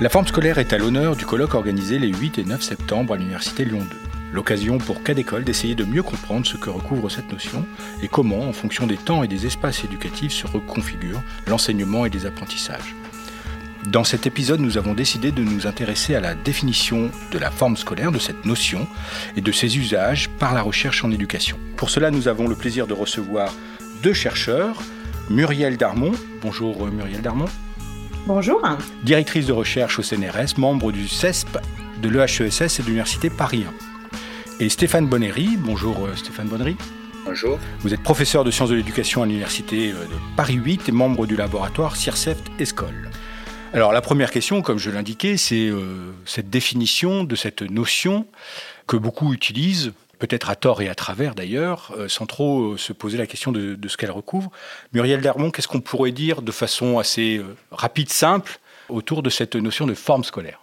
La forme scolaire est à l'honneur du colloque organisé les 8 et 9 septembre à l'Université Lyon 2. L'occasion pour cas d'école d'essayer de mieux comprendre ce que recouvre cette notion et comment, en fonction des temps et des espaces éducatifs, se reconfigure l'enseignement et les apprentissages. Dans cet épisode, nous avons décidé de nous intéresser à la définition de la forme scolaire, de cette notion et de ses usages par la recherche en éducation. Pour cela, nous avons le plaisir de recevoir deux chercheurs, Muriel Darmon. Bonjour euh, Muriel Darmon. Bonjour. Directrice de recherche au CNRS, membre du CESP de l'EHESS et de l'Université Paris 1. Et Stéphane Bonnery. Bonjour euh, Stéphane Bonnery. Bonjour. Vous êtes professeur de sciences de l'éducation à l'Université euh, de Paris 8 et membre du laboratoire CIRCEFT ESCOL. Alors la première question, comme je l'indiquais, c'est euh, cette définition de cette notion que beaucoup utilisent, peut-être à tort et à travers d'ailleurs, sans trop se poser la question de, ce qu'elle recouvre. Muriel Dermont, qu'est-ce qu'on pourrait dire de façon assez rapide, simple, autour de cette notion de forme scolaire?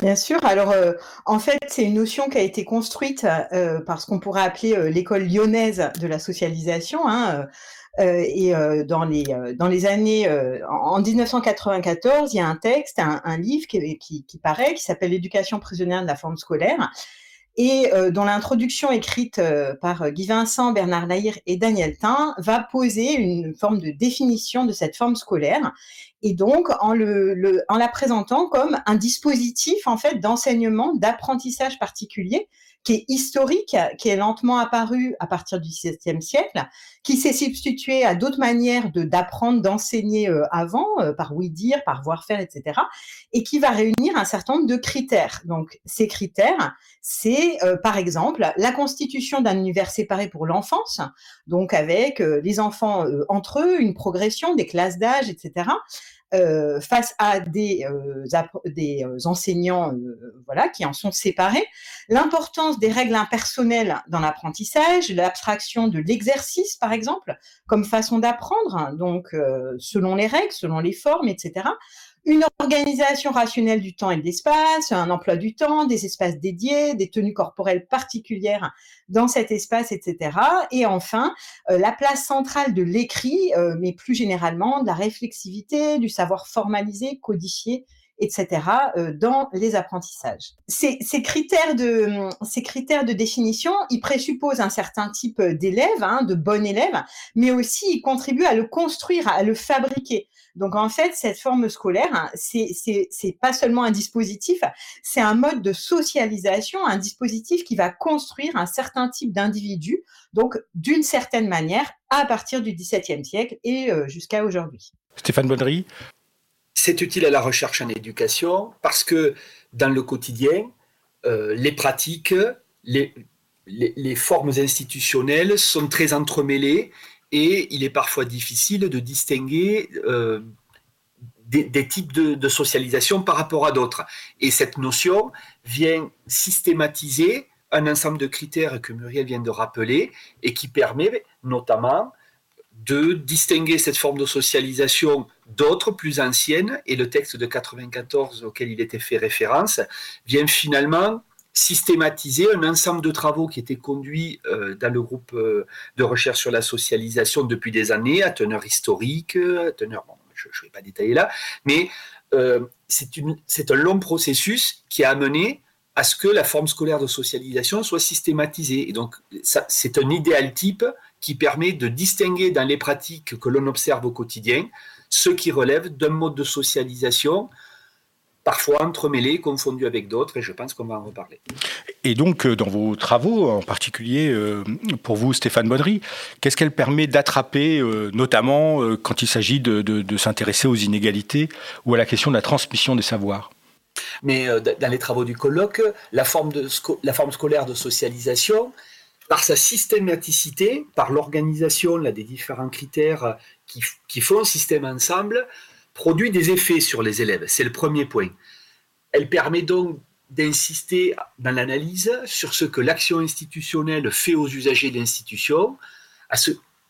Bien sûr. Alors, euh, en fait, c'est une notion qui a été construite euh, par ce qu'on pourrait appeler euh, l'école lyonnaise de la socialisation. Hein, et dans les années en 1994, il y a un texte, un, livre qui, qui, qui paraît, qui s'appelle L'éducation prisonnière de la forme scolaire, et dont l'introduction écrite par Guy Vincent, Bernard Lahire et Daniel Tain va poser une forme de définition de cette forme scolaire. Et donc en, en la présentant comme un dispositif en fait d'enseignement, d'apprentissage particulier qui est historique, qui est lentement apparu à partir du XVIIe siècle, qui s'est substitué à d'autres manières de d'apprendre, d'enseigner euh, avant, euh, par oui dire, par voir faire, etc., et qui va réunir un certain nombre de critères. Donc ces critères, c'est euh, par exemple la constitution d'un univers séparé pour l'enfance, donc avec les enfants entre eux, une progression des classes d'âge, etc. Euh, face à des, euh, des euh, enseignants voilà, qui en sont séparés, l'importance des règles impersonnelles dans l'apprentissage, l'abstraction de l'exercice, par exemple, comme façon d'apprendre, donc selon les règles, selon les formes, etc une organisation rationnelle du temps et de l'espace, un emploi du temps, des espaces dédiés, des tenues corporelles particulières dans cet espace, etc. Et enfin, euh, la place centrale de l'écrit, euh, mais plus généralement de la réflexivité, du savoir formalisé, codifié, etc., euh, dans les apprentissages. Ces, critères de, ces critères de définition, ils présupposent un certain type d'élève, hein, de bon élève, mais aussi ils contribuent à le construire, à le fabriquer. Donc en fait, cette forme scolaire, hein, c'est c'est pas seulement un dispositif, c'est un mode de socialisation, un dispositif qui va construire un certain type d'individu, donc d'une certaine manière, à partir du XVIIe siècle et euh, jusqu'à aujourd'hui. Stéphane Bonnery C'est utile à la recherche en éducation parce que dans le quotidien, euh, les pratiques, les, formes institutionnelles sont très entremêlées et il est parfois difficile de distinguer euh, des, types de, socialisation par rapport à d'autres. Et cette notion vient systématiser un ensemble de critères que Muriel vient de rappeler et qui permet notamment de distinguer cette forme de socialisation d'autres plus anciennes, et le texte de 94 auquel il était fait référence vient finalement systématiser un ensemble de travaux qui étaient conduits euh, dans le groupe euh, de recherche sur la socialisation depuis des années, à teneur historique, à teneur, je ne vais pas détailler là, mais euh, c'est un long processus qui a amené à ce que la forme scolaire de socialisation soit systématisée. Et donc, c'est un idéal type qui permet de distinguer dans les pratiques que l'on observe au quotidien ce qui relève d'un mode de socialisation parfois entremêlés, confondus avec d'autres, et je pense qu'on va en reparler. Et donc, euh, dans vos travaux, en particulier euh, pour vous, Stéphane Bonnery, qu'est-ce qu'elle permet d'attraper, euh, notamment quand il s'agit de, s'intéresser aux inégalités ou à la question de la transmission des savoirs? Mais dans les travaux du colloque, la forme, de, la forme scolaire de socialisation, par sa systématicité, par l'organisation des différents critères qui, qui font système ensemble, produit des effets sur les élèves. C'est le premier point. Elle permet donc d'insister dans l'analyse sur ce que l'action institutionnelle fait aux usagers de l'institution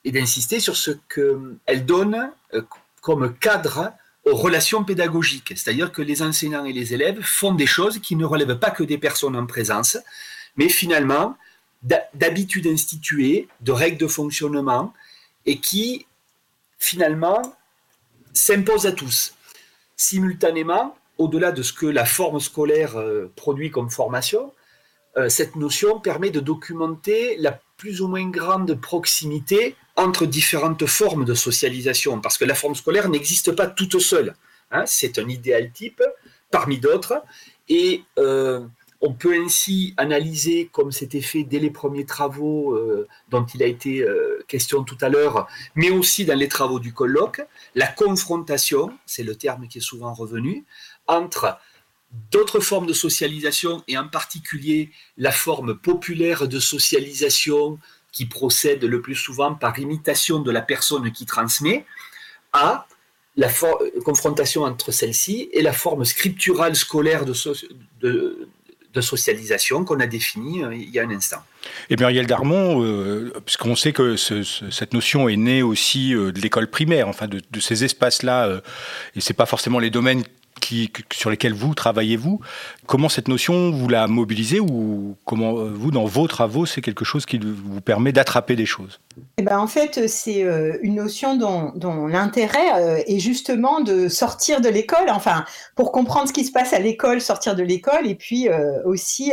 et d'insister sur ce qu'elle donne euh, comme cadre aux relations pédagogiques. C'est-à-dire que les enseignants et les élèves font des choses qui ne relèvent pas que des personnes en présence, mais finalement d'habitudes instituées, de règles de fonctionnement, et qui finalement s'impose à tous. Simultanément, au-delà de ce que la forme scolaire euh, produit comme formation, euh, cette notion permet de documenter la plus ou moins grande proximité entre différentes formes de socialisation, parce que la forme scolaire n'existe pas toute seule. Hein. c'est un idéal type parmi d'autres, et euh, on peut ainsi analyser, comme c'était fait dès les premiers travaux euh, dont il a été question tout à l'heure, mais aussi dans les travaux du colloque, la confrontation, c'est le terme qui est souvent revenu, entre d'autres formes de socialisation, et en particulier la forme populaire de socialisation qui procède le plus souvent par imitation de la personne qui transmet, à la confrontation entre celle-ci et la forme scripturale scolaire de, de, socialisation qu'on a définie euh, il y a un instant. Et Muriel Darmon, euh, puisqu'on sait que cette notion est née aussi euh, de l'école primaire, enfin de, ces espaces-là, et et c'est pas forcément les domaines sur lesquels vous travaillez-vous. Comment cette notion, vous la mobilisez ou comment euh, vous, dans vos travaux, c'est quelque chose qui vous permet d'attraper des choses? Eh ben, En fait, c'est euh, une notion dont, l'intérêt euh, est justement de sortir de l'école, enfin, pour comprendre ce qui se passe à l'école, sortir de l'école, et puis aussi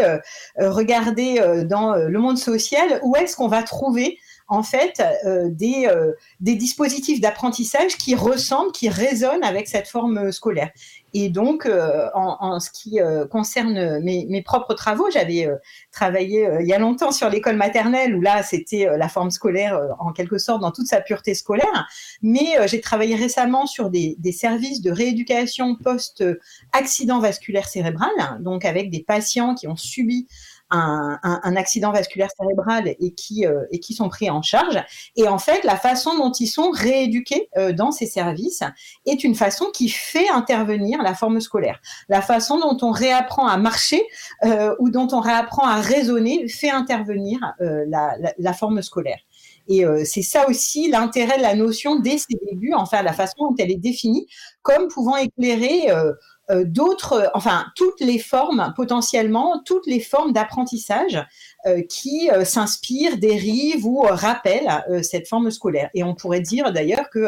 regarder dans le monde social où est-ce qu'on va trouver en fait euh, des, euh, des dispositifs d'apprentissage qui ressemblent, qui résonnent avec cette forme scolaire. Et donc, euh, en, ce qui concerne mes, propres travaux, j'avais travaillé il y a longtemps sur l'école maternelle, où là, c'était la forme scolaire en quelque sorte dans toute sa pureté scolaire. Mais j'ai travaillé récemment sur des, des services de rééducation post-accident vasculaire cérébral, donc avec des patients qui ont subi un, accident vasculaire cérébral et qui, euh, et qui sont pris en charge. Et en fait, la façon dont ils sont rééduqués euh, dans ces services est une façon qui fait intervenir la forme scolaire. La façon dont on réapprend à marcher euh, ou dont on réapprend à raisonner fait intervenir la, forme scolaire. Et c'est ça aussi l'intérêt de la notion dès ses débuts, enfin la façon dont elle est définie comme pouvant éclairer d'autres, enfin toutes les formes potentiellement, toutes les formes d'apprentissage euh, qui euh, s'inspirent, dérivent ou rappellent cette forme scolaire. Et on pourrait dire d'ailleurs que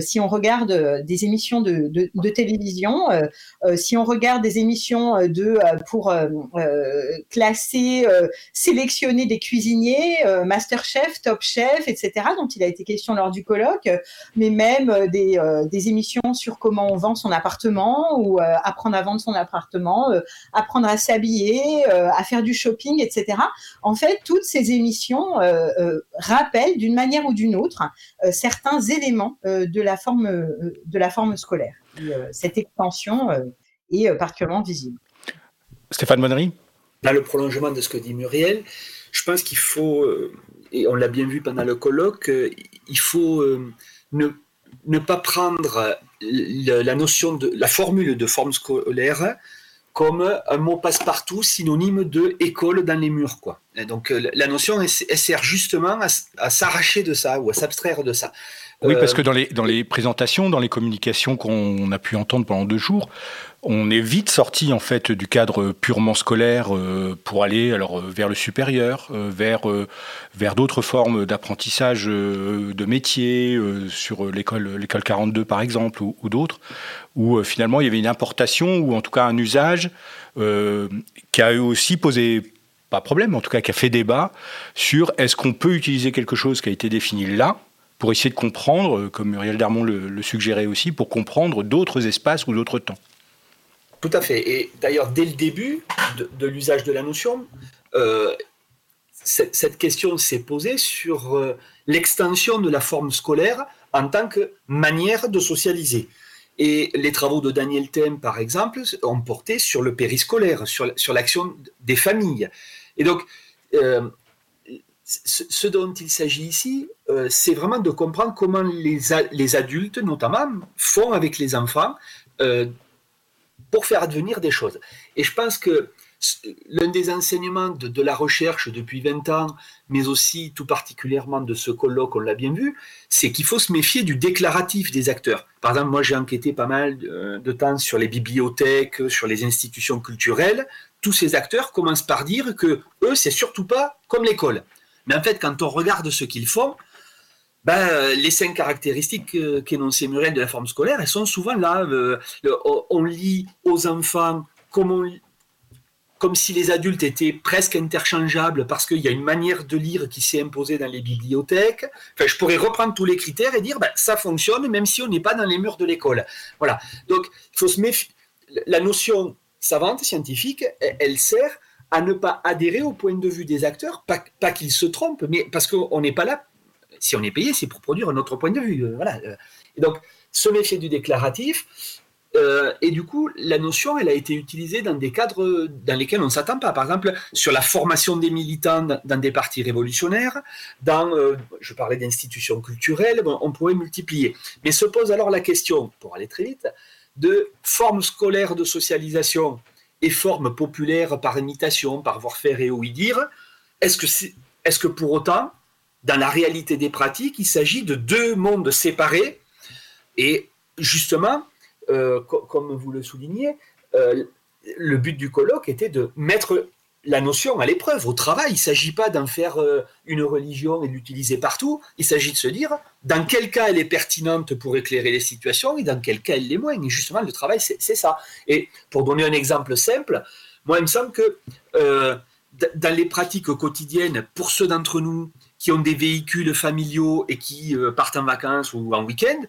si on regarde des émissions de, de, télévision, si on regarde des émissions de pour classer, sélectionner des cuisiniers, Masterchef, Top Chef, etc., dont il a été question lors du colloque, mais même des, des émissions sur comment on vend son appartement ou euh, apprendre à vendre son appartement, euh, apprendre à s'habiller, euh, à faire du shopping, etc. En fait, toutes ces émissions rappellent d'une manière ou d'une autre certains éléments de la forme de la forme scolaire. cette extension est particulièrement visible. Stéphane Monnery Dans le prolongement de ce que dit Muriel, je pense qu'il faut, et on l'a bien vu pendant le colloque, il faut ne, ne pas prendre la notion de la formule de forme scolaire comme un mot passe-partout synonyme de école dans les murs quoi. donc euh, la notion sert justement à, s'arracher de ça ou à s'abstraire de ça. Oui, parce euh, que dans les, dans les présentations, dans les communications qu'on a pu entendre pendant deux jours, on est vite sorti en fait du cadre purement scolaire euh, pour aller alors euh, vers le supérieur, euh, vers vers d'autres formes d'apprentissage de métier sur l'école l'école 42 par exemple ou, d'autres où finalement il y avait une importation ou en tout cas un usage qui a aussi posé pas problème, en tout cas qui a fait débat sur est-ce qu'on peut utiliser quelque chose qui a été défini là pour essayer de comprendre, comme Muriel Darmon le, suggérait aussi, pour comprendre d'autres espaces ou d'autres temps. Tout à fait. Et d'ailleurs, dès le début de, l'usage de la notion, euh, cette, question s'est posée sur euh, l'extension de la forme scolaire en tant que manière de socialiser. Et les travaux de Daniel Thème, par exemple, ont porté sur le périscolaire, sur, sur l'action des familles. Et donc, euh, ce dont il s'agit ici, c'est vraiment de comprendre comment les, adultes, notamment, font avec les enfants pour faire advenir des choses. Et je pense que l'un des enseignements de, la recherche depuis 20 ans, mais aussi tout particulièrement de ce colloque, on l'a bien vu, c'est qu'il faut se méfier du déclaratif des acteurs. Par exemple, moi j'ai enquêté pas mal de, temps sur les bibliothèques, sur les institutions culturelles. Tous ces acteurs commencent par dire que eux, c'est surtout pas comme l'école. Mais en fait, quand on regarde ce qu'ils font, ben, les cinq caractéristiques qu'énonçait Muriel de la forme scolaire, elles sont souvent là. on lit aux enfants comme on, comme si les adultes étaient presque interchangeables parce qu'il y a une manière de lire qui s'est imposée dans les bibliothèques. Enfin, je pourrais reprendre tous les critères et dire ben, ça fonctionne même si on n'est pas dans les murs de l'école. Voilà. Donc, il faut se méfier. La notion savante, scientifique, elle sert à ne pas adhérer au point de vue des acteurs, pas, qu'ils se trompent, mais parce qu'on n'est pas là. Si on est payé, c'est pour produire un autre point de vue. Euh, voilà. Donc, se méfier du déclaratif, euh, et du coup, la notion, elle a été utilisée dans des cadres dans lesquels on ne s'attend pas. Par exemple, sur la formation des militants dans des partis révolutionnaires, dans, euh, je parlais d'institutions culturelles, on pourrait multiplier. Mais se pose alors la question, pour aller très vite, de formes scolaires de socialisation et formes populaires par imitation, par voir faire et ouï dire. Est-ce que, est, est-ce que pour autant, dans la réalité des pratiques, il s'agit de deux mondes séparés et justement, euh, comme vous le soulignez, euh, le but du colloque était de mettre la notion à l'épreuve, au travail. Il ne s'agit pas d'en faire euh, une religion et l'utiliser partout. Il s'agit de se dire dans quel cas elle est pertinente pour éclairer les situations et dans quel cas elle l'est moins. Et justement, le travail, c'est ça. Et pour donner un exemple simple, moi, il me semble que dans les pratiques quotidiennes, pour ceux d'entre nous qui ont des véhicules familiaux et qui euh, partent en vacances ou en week-end,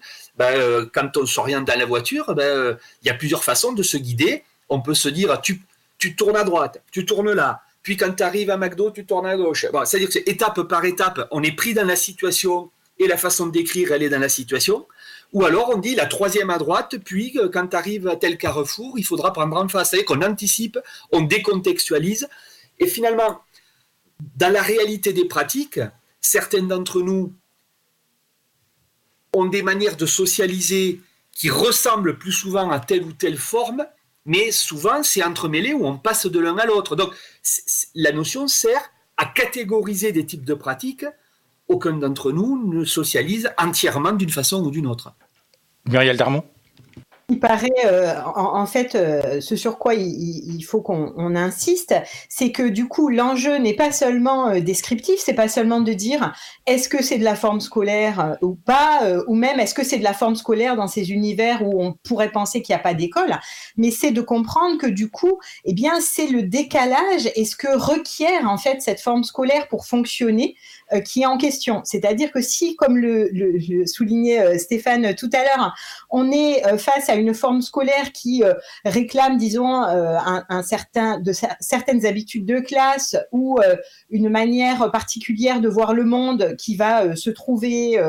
euh, quand on s'oriente dans la voiture, euh, il y a plusieurs façons de se guider. On peut se dire, tu, tu tournes à droite, tu tournes là, puis quand tu arrives à McDo, tu tournes à gauche. C'est-à-dire que étape par étape, on est pris dans la situation et la façon d'écrire, elle est dans la situation. Ou alors on dit la troisième à droite, puis quand tu arrives à tel carrefour, il faudra prendre en face. C'est-à-dire qu'on anticipe, on décontextualise. Et finalement, dans la réalité des pratiques, certains d'entre nous ont des manières de socialiser qui ressemblent plus souvent à telle ou telle forme, mais souvent c'est entremêlé où on passe de l'un à l'autre. Donc la notion sert à catégoriser des types de pratiques. Aucun d'entre nous ne socialise entièrement d'une façon ou d'une autre. Muriel Darmon? Il paraît, euh, en, fait, euh, ce sur quoi il, faut qu'on insiste, c'est que du coup, l'enjeu n'est pas seulement euh, descriptif, c'est pas seulement de dire est-ce que c'est de la forme scolaire ou pas, ou même est-ce que c'est de la forme scolaire dans ces univers où on pourrait penser qu'il n'y a pas d'école, mais c'est de comprendre que du coup, eh bien, c'est le décalage et ce que requiert en fait cette forme scolaire pour fonctionner qui est en question. C'est-à-dire que si, comme le, le soulignait Stéphane tout à l'heure, on est face à une forme scolaire qui euh, réclame, disons, euh, de certaines habitudes de classe ou euh, une manière particulière de voir le monde qui va se trouver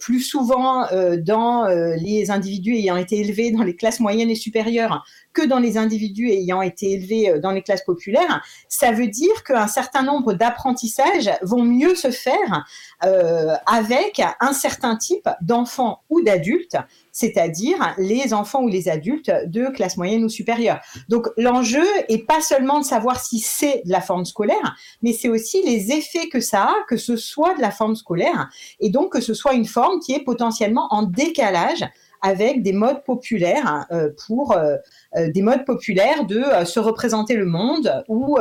plus souvent dans les individus ayant été élevés dans les classes moyennes et supérieures que dans les individus ayant été élevés dans les classes populaires, ça veut dire qu'un certain nombre d'apprentissages vont mieux se faire avec un certain type d'enfants ou d'adultes c'est-à-dire les enfants ou les adultes de classe moyenne ou supérieure. Donc l'enjeu est pas seulement de savoir si c'est de la forme scolaire, mais c'est aussi les effets que ça a, que ce soit de la forme scolaire, et donc que ce soit une forme qui est potentiellement en décalage avec des modes populaires euh, pour euh, euh, des modes populaires de se représenter le monde ou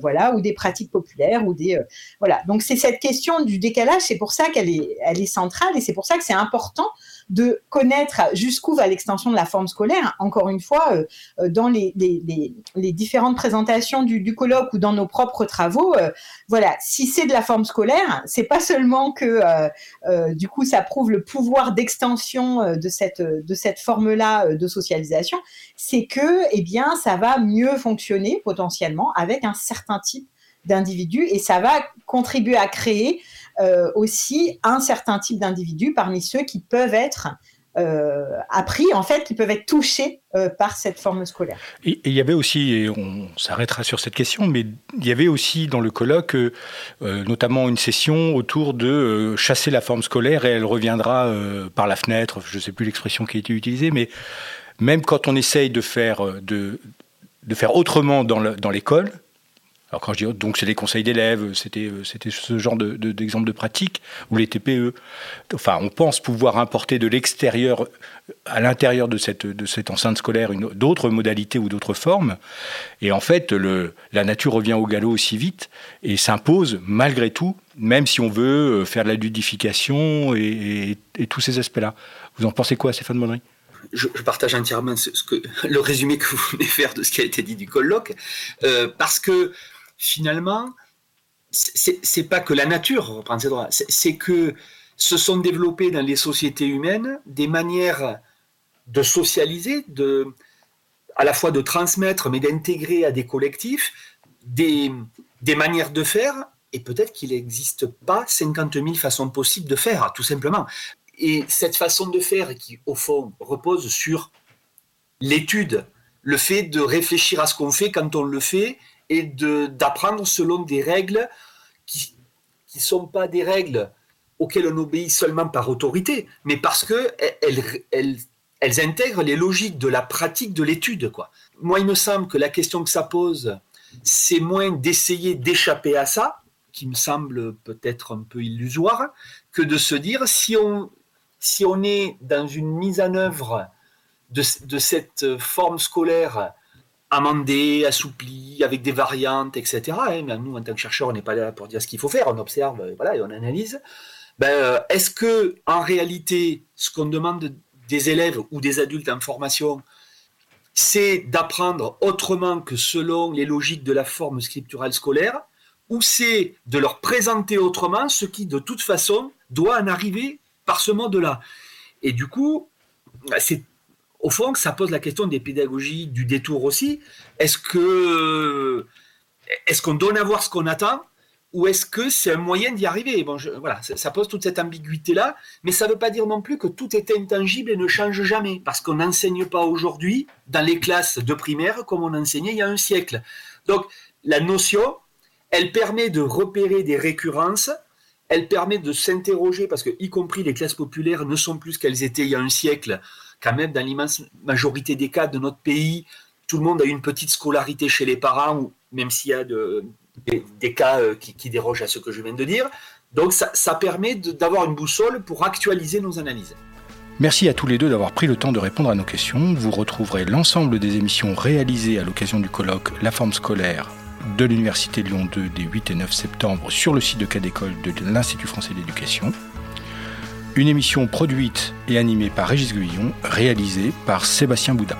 voilà ou des pratiques populaires ou des voilà. Donc c'est cette question du décalage c'est pour ça qu'elle est elle est centrale et c'est pour ça que c'est important de connaître jusqu'où va l'extension de la forme scolaire. Encore une fois, euh, euh, dans les, différentes présentations du, colloque ou dans nos propres travaux, euh, voilà, si c'est de la forme scolaire, c'est pas seulement que du coup ça prouve le pouvoir d'extension de cette de cette forme-là de socialisation, c'est que eh bien ça va mieux fonctionner potentiellement avec un certain type d'individus et ça va contribuer à créer aussi un certain type d'individus parmi ceux qui peuvent être euh, appris, en fait, qui peuvent être touchés euh, par cette forme scolaire. Et il y avait aussi, et on s'arrêtera sur cette question, mais il y avait aussi dans le colloque notamment une session autour de chasser la forme scolaire et elle reviendra par la fenêtre, je ne sais plus l'expression qui a été utilisée, mais même quand on essaye de faire, de, de faire autrement dans l'école, Alors quand je dis donc c'est des conseils d'élèves, c'était euh, c'était ce genre de, d'exemple de, pratique ou les TPE. Enfin, on pense pouvoir importer de l'extérieur à l'intérieur de cette de cette enceinte scolaire d'autres modalités ou d'autres formes. Et en fait, le, la nature revient au galop aussi vite et s'impose malgré tout, même si on veut euh, faire de la ludification et, tous ces aspects-là. Vous en pensez quoi, Stéphane Monnery? Je, partage entièrement ce, que, le résumé que vous venez faire de ce qui a été dit du colloque, euh, parce que finalement, c'est pas que la nature reprend ses droits, c'est que se sont développées dans les sociétés humaines des manières de socialiser, de, à la fois de transmettre, mais d'intégrer à des collectifs des, des manières de faire, et peut-être qu'il n'existe pas 50 000 façons possibles de faire, tout simplement. Et cette façon de faire, qui au fond repose sur l'étude, le fait de réfléchir à ce qu'on fait quand on le fait, et d'apprendre selon des règles qui ne sont pas des règles auxquelles on obéit seulement par autorité, mais parce qu'elles elles, elles intègrent les logiques de la pratique de l'étude. Quoi. Moi, il me semble que la question que ça pose, c'est moins d'essayer d'échapper à ça, qui me semble peut-être un peu illusoire, que de se dire si on, si on est dans une mise en œuvre de, de cette forme scolaire amendé, assoupli, avec des variantes, etc. Hein, nous, en tant que chercheurs, on n'est pas là pour dire ce qu'il faut faire, on observe euh, voilà, et on analyse. Ben, euh, Est-ce que, en réalité, ce qu'on demande des élèves ou des adultes en formation, c'est d'apprendre autrement que selon les logiques de la forme scripturale scolaire, ou c'est de leur présenter autrement ce qui, de toute façon, doit en arriver par ce mode-là? Et du coup, c'est au fond, ça pose la question des pédagogies du détour aussi. Est-ce qu'on donne à voir ce qu'on attend ou est-ce que c'est un moyen d'y arriver? Bon, voilà, ça, pose toute cette ambiguïté-là, mais ça ne veut pas dire non plus que tout est intangible et ne change jamais, parce qu'on n'enseigne pas aujourd'hui dans les classes de primaire comme on enseignait il y a un siècle. Donc, la notion, elle permet de repérer des récurrences, elle permet de s'interroger, parce que, y compris les classes populaires ne sont plus ce qu'elles étaient il y a un siècle, quand même, dans l'immense majorité des cas de notre pays, tout le monde a une petite scolarité chez les parents, même s'il y a des, cas euh, qui, dérogent à ce que je viens de dire. Donc ça, permet d'avoir une boussole pour actualiser nos analyses. Merci à tous les deux d'avoir pris le temps de répondre à nos questions. Vous retrouverez l'ensemble des émissions réalisées à l'occasion du colloque La forme scolaire de l'Université Lyon 2 des 8 et 9 septembre sur le site de cas d'école de l'Institut français d'éducation. Une émission produite et animée par Régis Guillon, réalisée par Sébastien Boudin.